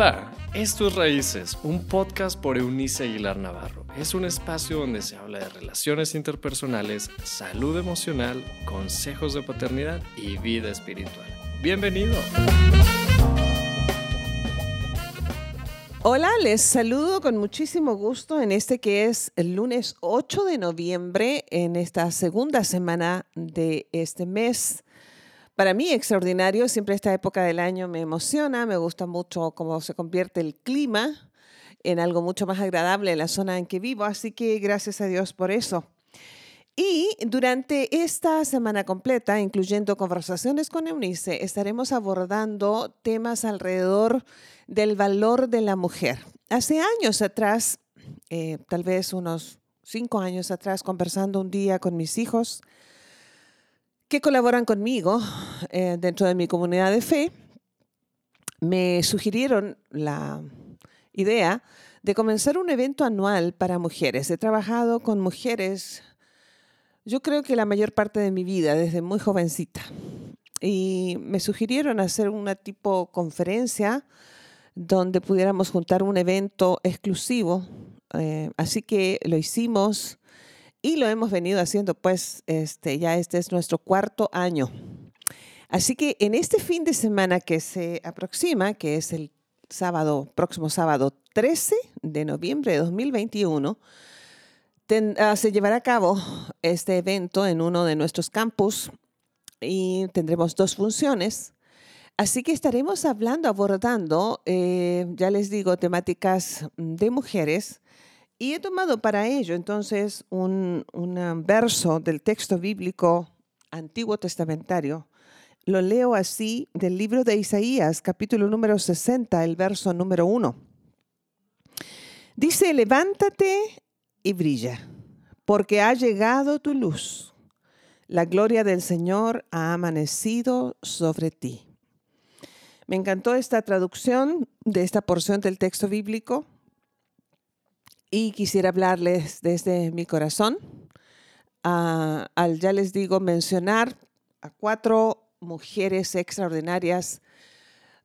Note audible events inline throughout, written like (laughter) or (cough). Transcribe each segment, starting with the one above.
Hola, esto es Raíces, un podcast por Eunice Aguilar Navarro. Es un espacio donde se habla de relaciones interpersonales, salud emocional, consejos de paternidad y vida espiritual. Bienvenido. Hola, les saludo con muchísimo gusto en este que es el lunes 8 de noviembre, en esta segunda semana de este mes para mí extraordinario, siempre esta época del año me emociona, me gusta mucho cómo se convierte el clima en algo mucho más agradable en la zona en que vivo, así que gracias a Dios por eso. Y durante esta semana completa, incluyendo conversaciones con Eunice, estaremos abordando temas alrededor del valor de la mujer. Hace años atrás, eh, tal vez unos cinco años atrás, conversando un día con mis hijos, que colaboran conmigo eh, dentro de mi comunidad de fe, me sugirieron la idea de comenzar un evento anual para mujeres. He trabajado con mujeres, yo creo que la mayor parte de mi vida, desde muy jovencita. Y me sugirieron hacer una tipo conferencia donde pudiéramos juntar un evento exclusivo. Eh, así que lo hicimos y lo hemos venido haciendo, pues, este, ya este es nuestro cuarto año. Así que en este fin de semana que se aproxima, que es el sábado, próximo sábado 13 de noviembre de 2021, ah, se llevará a cabo este evento en uno de nuestros campus y tendremos dos funciones. Así que estaremos hablando, abordando, eh, ya les digo, temáticas de mujeres y he tomado para ello entonces un, verso del texto bíblico antiguo testamentario. Lo leo así del libro de Isaías, capítulo número 60, el verso número 1. Dice, levántate y brilla, porque ha llegado tu luz. La gloria del Señor ha amanecido sobre ti. Me encantó esta traducción de esta porción del texto bíblico y quisiera hablarles desde mi corazón. Ah, al, ya les digo, mencionar a cuatro mujeres extraordinarias,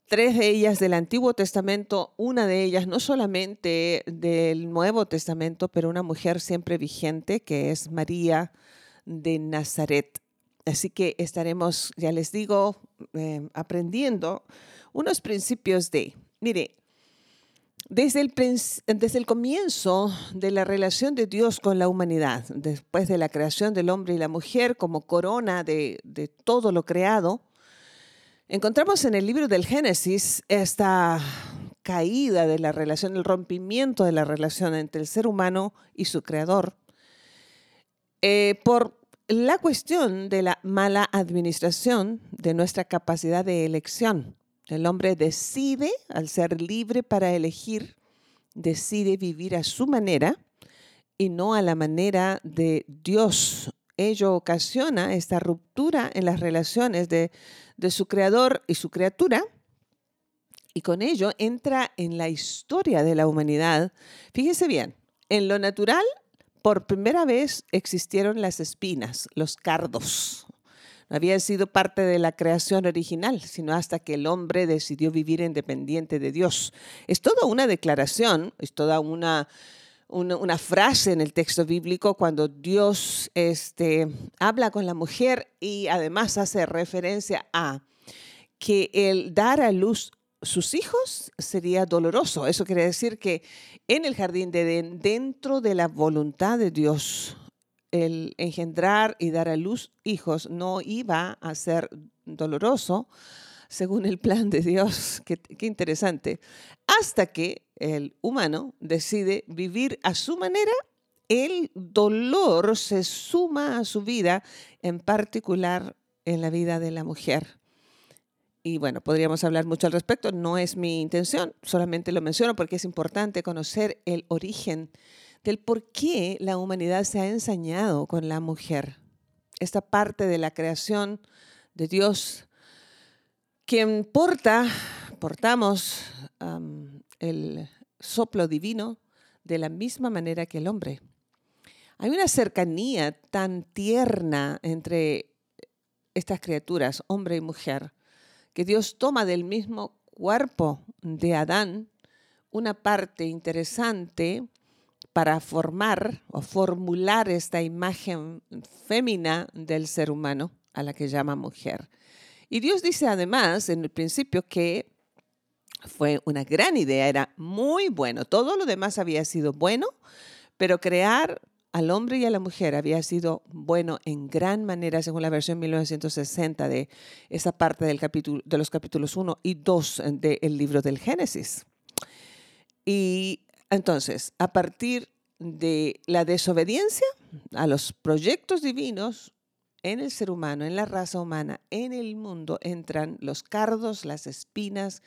tres de ellas del Antiguo Testamento, una de ellas no solamente del Nuevo Testamento, pero una mujer siempre vigente, que es María de Nazaret. Así que estaremos, ya les digo, eh, aprendiendo unos principios de, mire, desde el, comienzo de la relación de Dios con la humanidad, después de la creación del hombre y la mujer como corona de, de todo lo creado, encontramos en el libro del Génesis esta caída de la relación, el rompimiento de la relación entre el ser humano y su creador, eh, por la cuestión de la mala administración de nuestra capacidad de elección. El hombre decide, al ser libre para elegir, decide vivir a su manera y no a la manera de Dios. Ello ocasiona esta ruptura en las relaciones de, su creador y su criatura. Y con ello entra en la historia de la humanidad. Fíjese bien, en lo natural, por primera vez existieron las espinas, los cardos no había sido parte de la creación original, sino hasta que el hombre decidió vivir independiente de Dios. Es toda una declaración, es toda una, una, frase en el texto bíblico cuando Dios este, habla con la mujer y además hace referencia a que el dar a luz sus hijos sería doloroso. Eso quiere decir que en el jardín de Edén, dentro de la voluntad de Dios, el engendrar y dar a luz hijos no iba a ser doloroso según el plan de Dios. Qué, interesante. Hasta que el humano decide vivir a su manera, el dolor se suma a su vida, en particular en la vida de la mujer. Y bueno, podríamos hablar mucho al respecto, no es mi intención, solamente lo menciono porque es importante conocer el origen del por qué la humanidad se ha ensañado con la mujer. Esta parte de la creación de Dios, quien porta, portamos el soplo divino de la misma manera que el hombre. Hay una cercanía tan tierna entre estas criaturas, hombre y mujer, que Dios toma del mismo cuerpo de Adán una parte interesante para formar o formular esta imagen fémina del ser humano a la que llama mujer. Y Dios dice además en el principio que fue una gran idea, era muy bueno. Todo lo demás había sido bueno, pero crear al hombre y a la mujer había sido bueno en gran manera, según la versión 1960 de esa parte del capítulo, de los capítulos 1 y 2 del libro del Génesis. Y entonces, a partir de la desobediencia a los proyectos divinos en el ser humano, en la raza humana, en el mundo, entran los cardos, las espinas,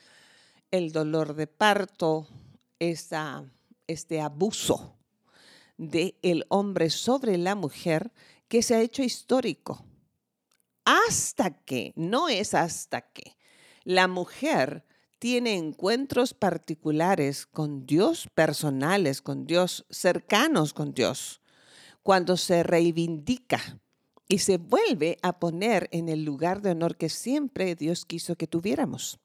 el dolor de parto, este abuso del el hombre sobre la mujer que se ha hecho histórico. Hasta que, no es hasta que, la mujer tiene encuentros particulares con Dios, personales con Dios, cercanos con Dios, cuando se reivindica y se vuelve a poner en el lugar de honor que siempre Dios quiso que tuviéramos.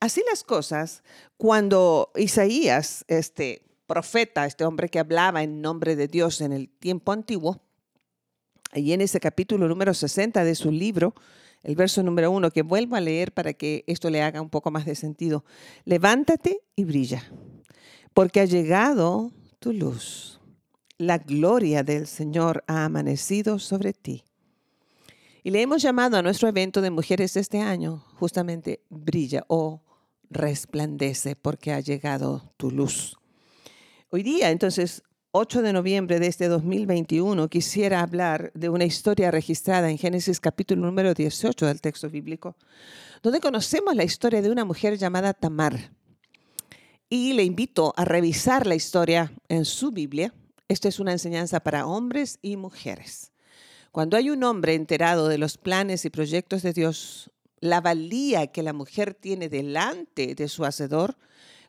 Así las cosas, cuando Isaías, este profeta, este hombre que hablaba en nombre de Dios en el tiempo antiguo, y en ese capítulo número 60 de su libro, el verso número uno, que vuelvo a leer para que esto le haga un poco más de sentido. Levántate y brilla, porque ha llegado tu luz. La gloria del Señor ha amanecido sobre ti. Y le hemos llamado a nuestro evento de mujeres este año justamente brilla o resplandece porque ha llegado tu luz. Hoy día, entonces, 8 de noviembre de este 2021 quisiera hablar de una historia registrada en Génesis capítulo número 18 del texto bíblico, donde conocemos la historia de una mujer llamada Tamar. Y le invito a revisar la historia en su Biblia. Esta es una enseñanza para hombres y mujeres. Cuando hay un hombre enterado de los planes y proyectos de Dios, la valía que la mujer tiene delante de su hacedor,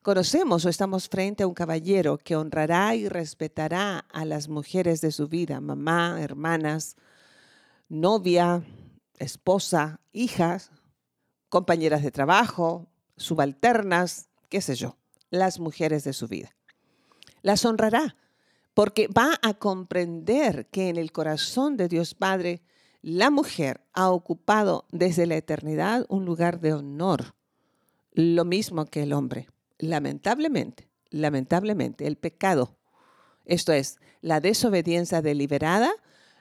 Conocemos o estamos frente a un caballero que honrará y respetará a las mujeres de su vida, mamá, hermanas, novia, esposa, hijas, compañeras de trabajo, subalternas, qué sé yo, las mujeres de su vida. Las honrará porque va a comprender que en el corazón de Dios Padre, la mujer ha ocupado desde la eternidad un lugar de honor, lo mismo que el hombre lamentablemente, lamentablemente, el pecado, esto es, la desobediencia deliberada,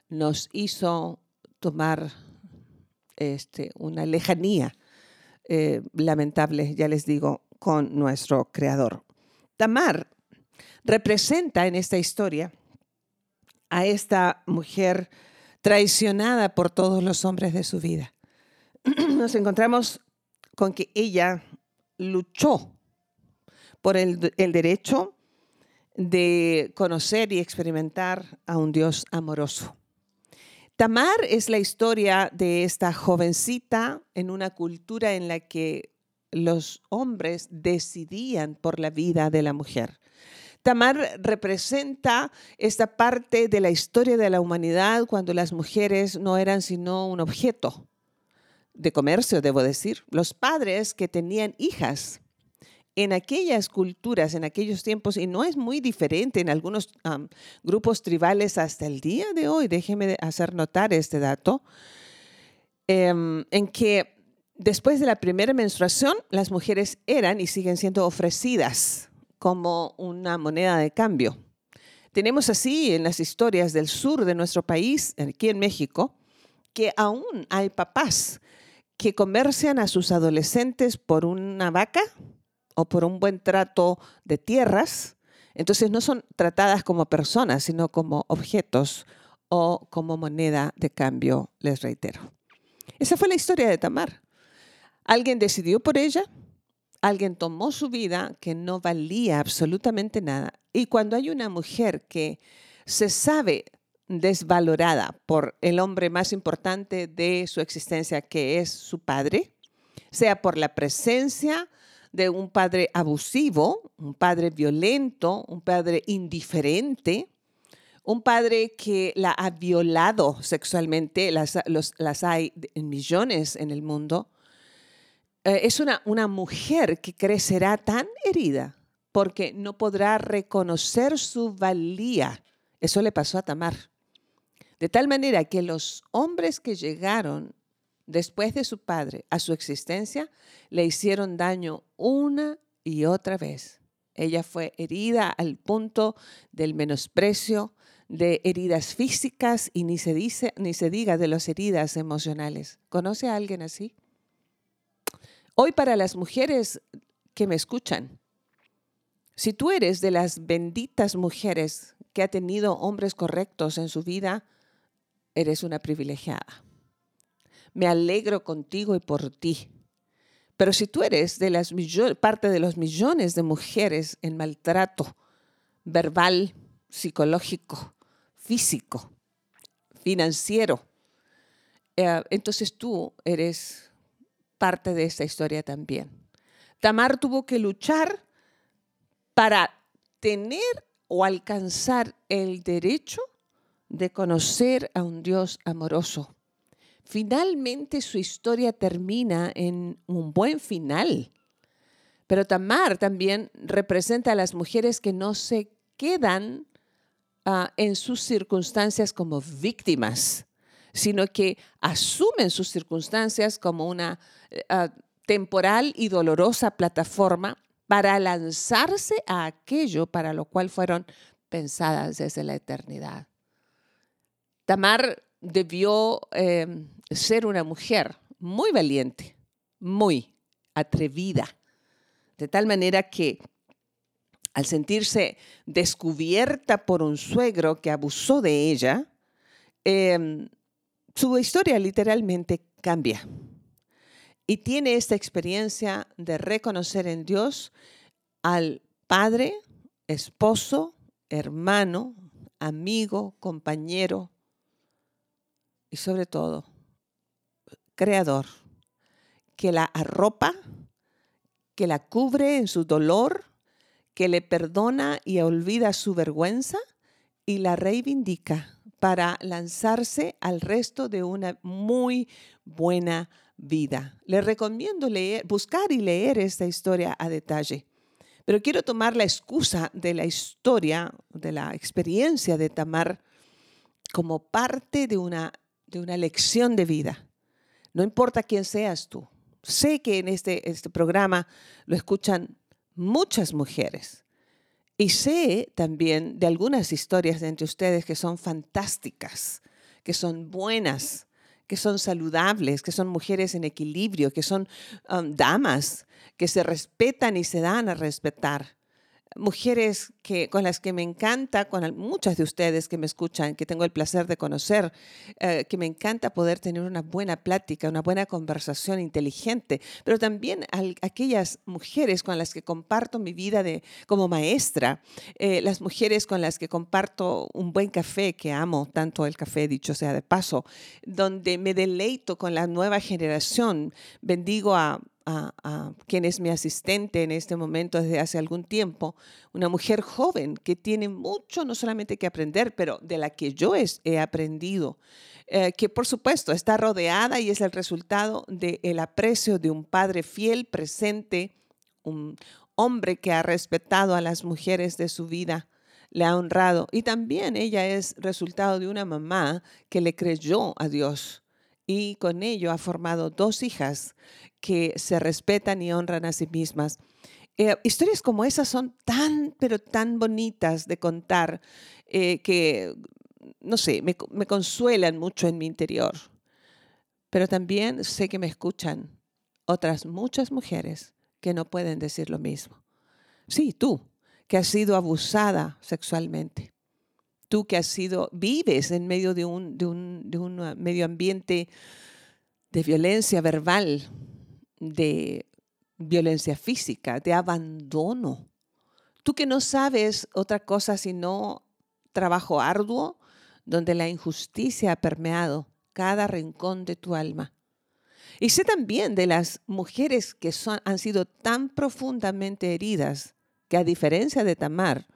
nos hizo tomar este, una lejanía eh, lamentable, ya les digo, con nuestro Creador. Tamar representa en esta historia a esta mujer traicionada por todos los hombres de su vida. (clears throat) Nos encontramos con que ella luchó por el, derecho de conocer y experimentar a un Dios amoroso. Tamar es la historia de esta jovencita en una cultura en la que los hombres decidían por la vida de la mujer. Tamar representa esta parte de la historia de la humanidad cuando las mujeres no eran sino un objeto de comercio, debo decir. Los padres que tenían hijas en aquellas culturas, en aquellos tiempos, y no es muy diferente en algunos grupos tribales hasta el día de hoy, déjeme hacer notar este dato, em, en que después de la primera menstruación, las mujeres eran y siguen siendo ofrecidas como una moneda de cambio. Tenemos así en las historias del sur de nuestro país, aquí en México, que aún hay papás que comercian a sus adolescentes por una vaca, o por un buen trato de tierras, entonces no son tratadas como personas, sino como objetos o como moneda de cambio, les reitero. Esa fue la historia de Tamar. Alguien decidió por ella, alguien tomó su vida que no valía absolutamente nada. Y cuando hay una mujer que se sabe desvalorada por el hombre más importante de su existencia, que es su padre, sea por la presencia de un padre abusivo, un padre violento, un padre indiferente, un padre que la ha violado sexualmente, las, hay en millones en el mundo, eh, es una, una mujer que crecerá tan herida porque no podrá reconocer su valía. Eso le pasó a Tamar. De tal manera que los hombres que llegaron después de su padre a su existencia le hicieron daño una y otra vez. Ella fue herida al punto del menosprecio, de heridas físicas y ni se, dice, ni se diga de las heridas emocionales. ¿Conoce a alguien así? Hoy para las mujeres que me escuchan, si tú eres de las benditas mujeres que ha tenido hombres correctos en su vida, eres una privilegiada. Me alegro contigo y por ti. Pero si tú eres parte de los millones de mujeres en maltrato verbal, psicológico, físico, financiero, eh, entonces tú eres parte de esta historia también. Tamar tuvo que luchar para tener o alcanzar el derecho de conocer a un Dios amoroso. Finalmente su historia termina en un buen final. Pero Tamar también representa a las mujeres que no se quedan ah, en sus circunstancias como víctimas, sino que asumen sus circunstancias como una eh, ah, temporal y dolorosa plataforma para lanzarse a aquello para lo cual fueron pensadas desde la eternidad. Tamar debió em, ser una mujer muy valiente, muy atrevida, de tal manera que al sentirse descubierta por un suegro que abusó de ella, em, su historia literalmente cambia. Y tiene esta experiencia de reconocer en Dios al padre, esposo, hermano, amigo, compañero, y sobre todo, creador, que la arropa, que la cubre en su dolor, que le perdona y olvida su vergüenza y la reivindica para lanzarse al resto de una muy buena vida. Le recomiendo leer, buscar y leer esta historia a detalle. Pero quiero tomar la excusa de la historia, de la experiencia de Tamar, como parte de una de una lección de vida. No importa quién seas tú. Sé que en este, este programa lo escuchan muchas mujeres. Y sé también de algunas historias de entre ustedes que son fantásticas, que son buenas, que son saludables, que son mujeres en equilibrio, que son um, damas, que se respetan y se dan a respetar mujeres que, con las que me encanta, con muchas de ustedes que me escuchan, que tengo el placer de conocer, eh, que me encanta poder tener una buena plática, una buena conversación inteligente, pero también aquellas mujeres con las que comparto mi vida de, como maestra, eh, las mujeres con las que comparto un buen café, que amo tanto el café, dicho sea de paso, donde me deleito con la nueva generación, bendigo a a, quien es mi asistente en este momento desde hace algún tiempo, una mujer joven que tiene mucho no solamente que aprender, pero de la que yo he aprendido, eh, que por supuesto está rodeada y es el resultado del aprecio de un padre fiel, presente, un hombre que ha respetado a las mujeres de su vida le ha honrado y también ella es resultado de una mamá que le creyó a Dios y con ello ha formado dos hijas que se respetan y honran a sí mismas. Eh, historias como esas son tan, pero tan bonitas de contar eh, que, no sé, me, me consuelan mucho en mi interior. Pero también sé que me escuchan otras muchas mujeres que no pueden decir lo mismo. Sí, tú, que has sido abusada sexualmente. Tú que has sido, vives en medio de un, de un, de un medio ambiente de violencia verbal, de violencia física, de abandono. Tú que no sabes otra cosa sino trabajo arduo donde la injusticia ha permeado cada rincón de tu alma. Y sé también de las mujeres que son, han sido tan profundamente heridas que a diferencia de Tamar,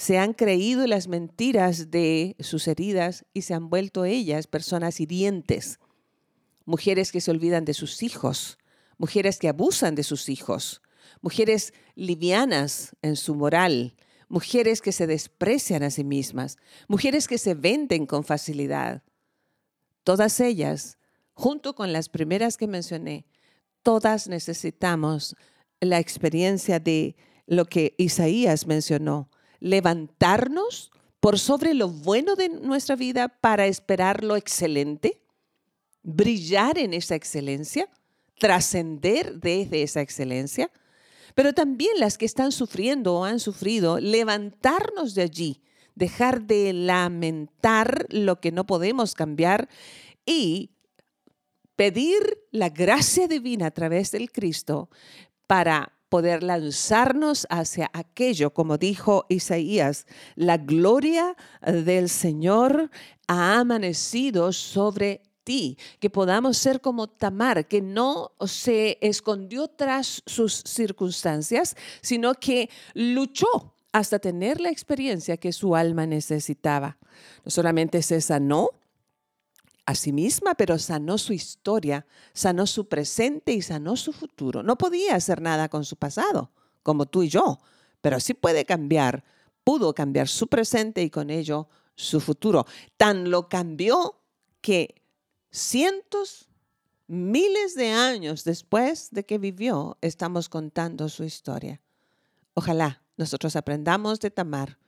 se han creído las mentiras de sus heridas y se han vuelto ellas personas hirientes, mujeres que se olvidan de sus hijos, mujeres que abusan de sus hijos, mujeres livianas en su moral, mujeres que se desprecian a sí mismas, mujeres que se venden con facilidad. Todas ellas, junto con las primeras que mencioné, todas necesitamos la experiencia de lo que Isaías mencionó, levantarnos por sobre lo bueno de nuestra vida para esperar lo excelente, brillar en esa excelencia, trascender desde esa excelencia, pero también las que están sufriendo o han sufrido, levantarnos de allí, dejar de lamentar lo que no podemos cambiar y pedir la gracia divina a través del Cristo para poder lanzarnos hacia aquello, como dijo Isaías, la gloria del Señor ha amanecido sobre ti, que podamos ser como Tamar, que no se escondió tras sus circunstancias, sino que luchó hasta tener la experiencia que su alma necesitaba. No solamente se sanó, a sí misma, pero sanó su historia, sanó su presente y sanó su futuro. No podía hacer nada con su pasado, como tú y yo, pero sí puede cambiar, pudo cambiar su presente y con ello su futuro. Tan lo cambió que cientos, miles de años después de que vivió, estamos contando su historia. Ojalá nosotros aprendamos de Tamar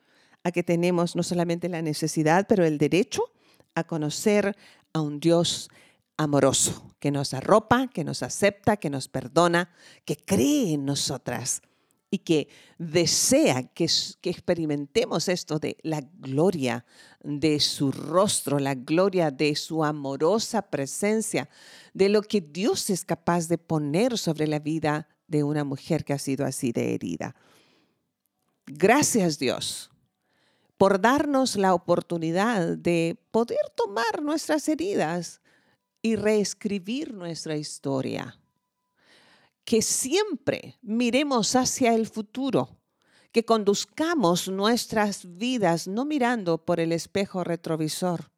a que tenemos no solamente la necesidad, pero el derecho a conocer a un Dios amoroso, que nos arropa, que nos acepta, que nos perdona, que cree en nosotras y que desea que, experimentemos esto de la gloria de su rostro, la gloria de su amorosa presencia, de lo que Dios es capaz de poner sobre la vida de una mujer que ha sido así de herida. Gracias Dios por darnos la oportunidad de poder tomar nuestras heridas y reescribir nuestra historia. Que siempre miremos hacia el futuro, que conduzcamos nuestras vidas no mirando por el espejo retrovisor,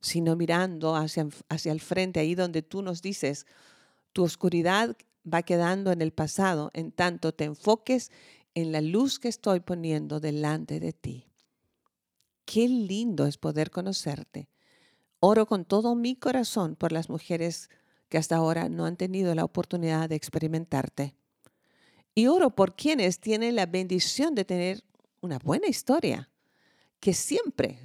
sino mirando hacia, hacia el frente, ahí donde tú nos dices, tu oscuridad va quedando en el pasado, en tanto te enfoques en la luz que estoy poniendo delante de ti. Qué lindo es poder conocerte. Oro con todo mi corazón por las mujeres que hasta ahora no han tenido la oportunidad de experimentarte. Y oro por quienes tienen la bendición de tener una buena historia. Que siempre,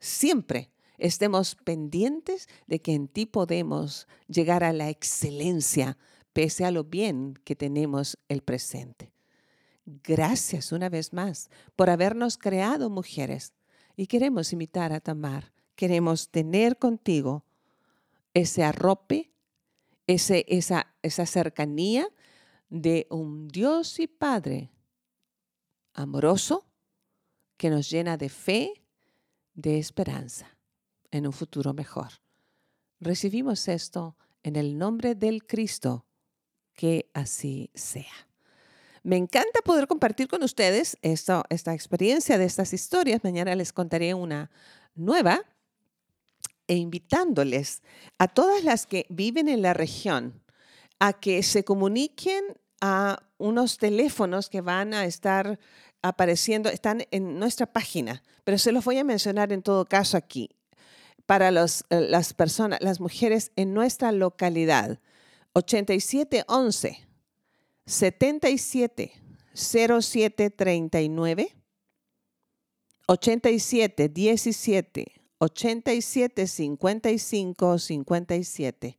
siempre estemos pendientes de que en ti podemos llegar a la excelencia, pese a lo bien que tenemos el presente. Gracias una vez más por habernos creado mujeres y queremos imitar a Tamar. Queremos tener contigo ese arrope, ese, esa, esa cercanía de un Dios y Padre amoroso que nos llena de fe, de esperanza en un futuro mejor. Recibimos esto en el nombre del Cristo, que así sea. Me encanta poder compartir con ustedes esta, experiencia de estas historias. Mañana les contaré una nueva e invitándoles a todas las que viven en la región a que se comuniquen a unos teléfonos que van a estar apareciendo, están en nuestra página, pero se los voy a mencionar en todo caso aquí para eh, las personas, las mujeres en nuestra localidad. 8711 77 07 39 87 17 87 55 57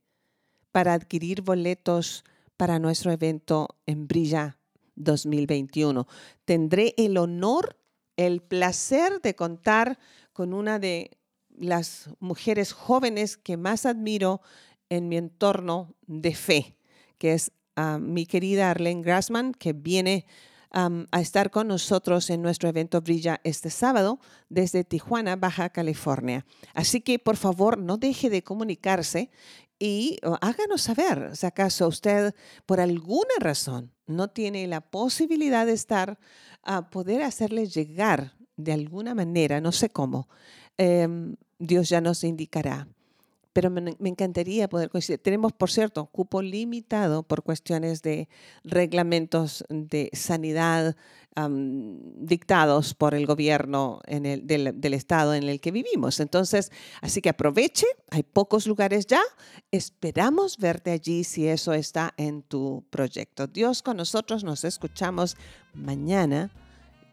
para adquirir boletos para nuestro evento en Brilla 2021. Tendré el honor, el placer de contar con una de las mujeres jóvenes que más admiro en mi entorno de fe, que es mi querida Arlene Grassman, que viene a estar con nosotros en nuestro evento Brilla este sábado desde Tijuana, Baja California. Así que por favor no deje de comunicarse y háganos saber si acaso usted por alguna razón no tiene la posibilidad de estar, a poder hacerle llegar de alguna manera, no sé cómo, em, Dios ya nos indicará pero me, encantaría poder coincidir. Tenemos, por cierto, cupo limitado por cuestiones de reglamentos de sanidad dictados por el gobierno del, del, estado en el que vivimos. Entonces, así que aproveche, hay pocos lugares ya. Esperamos verte allí si eso está en tu proyecto. Dios con nosotros, nos escuchamos mañana.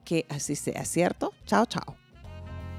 Que así sea, ¿cierto? Chao, chao.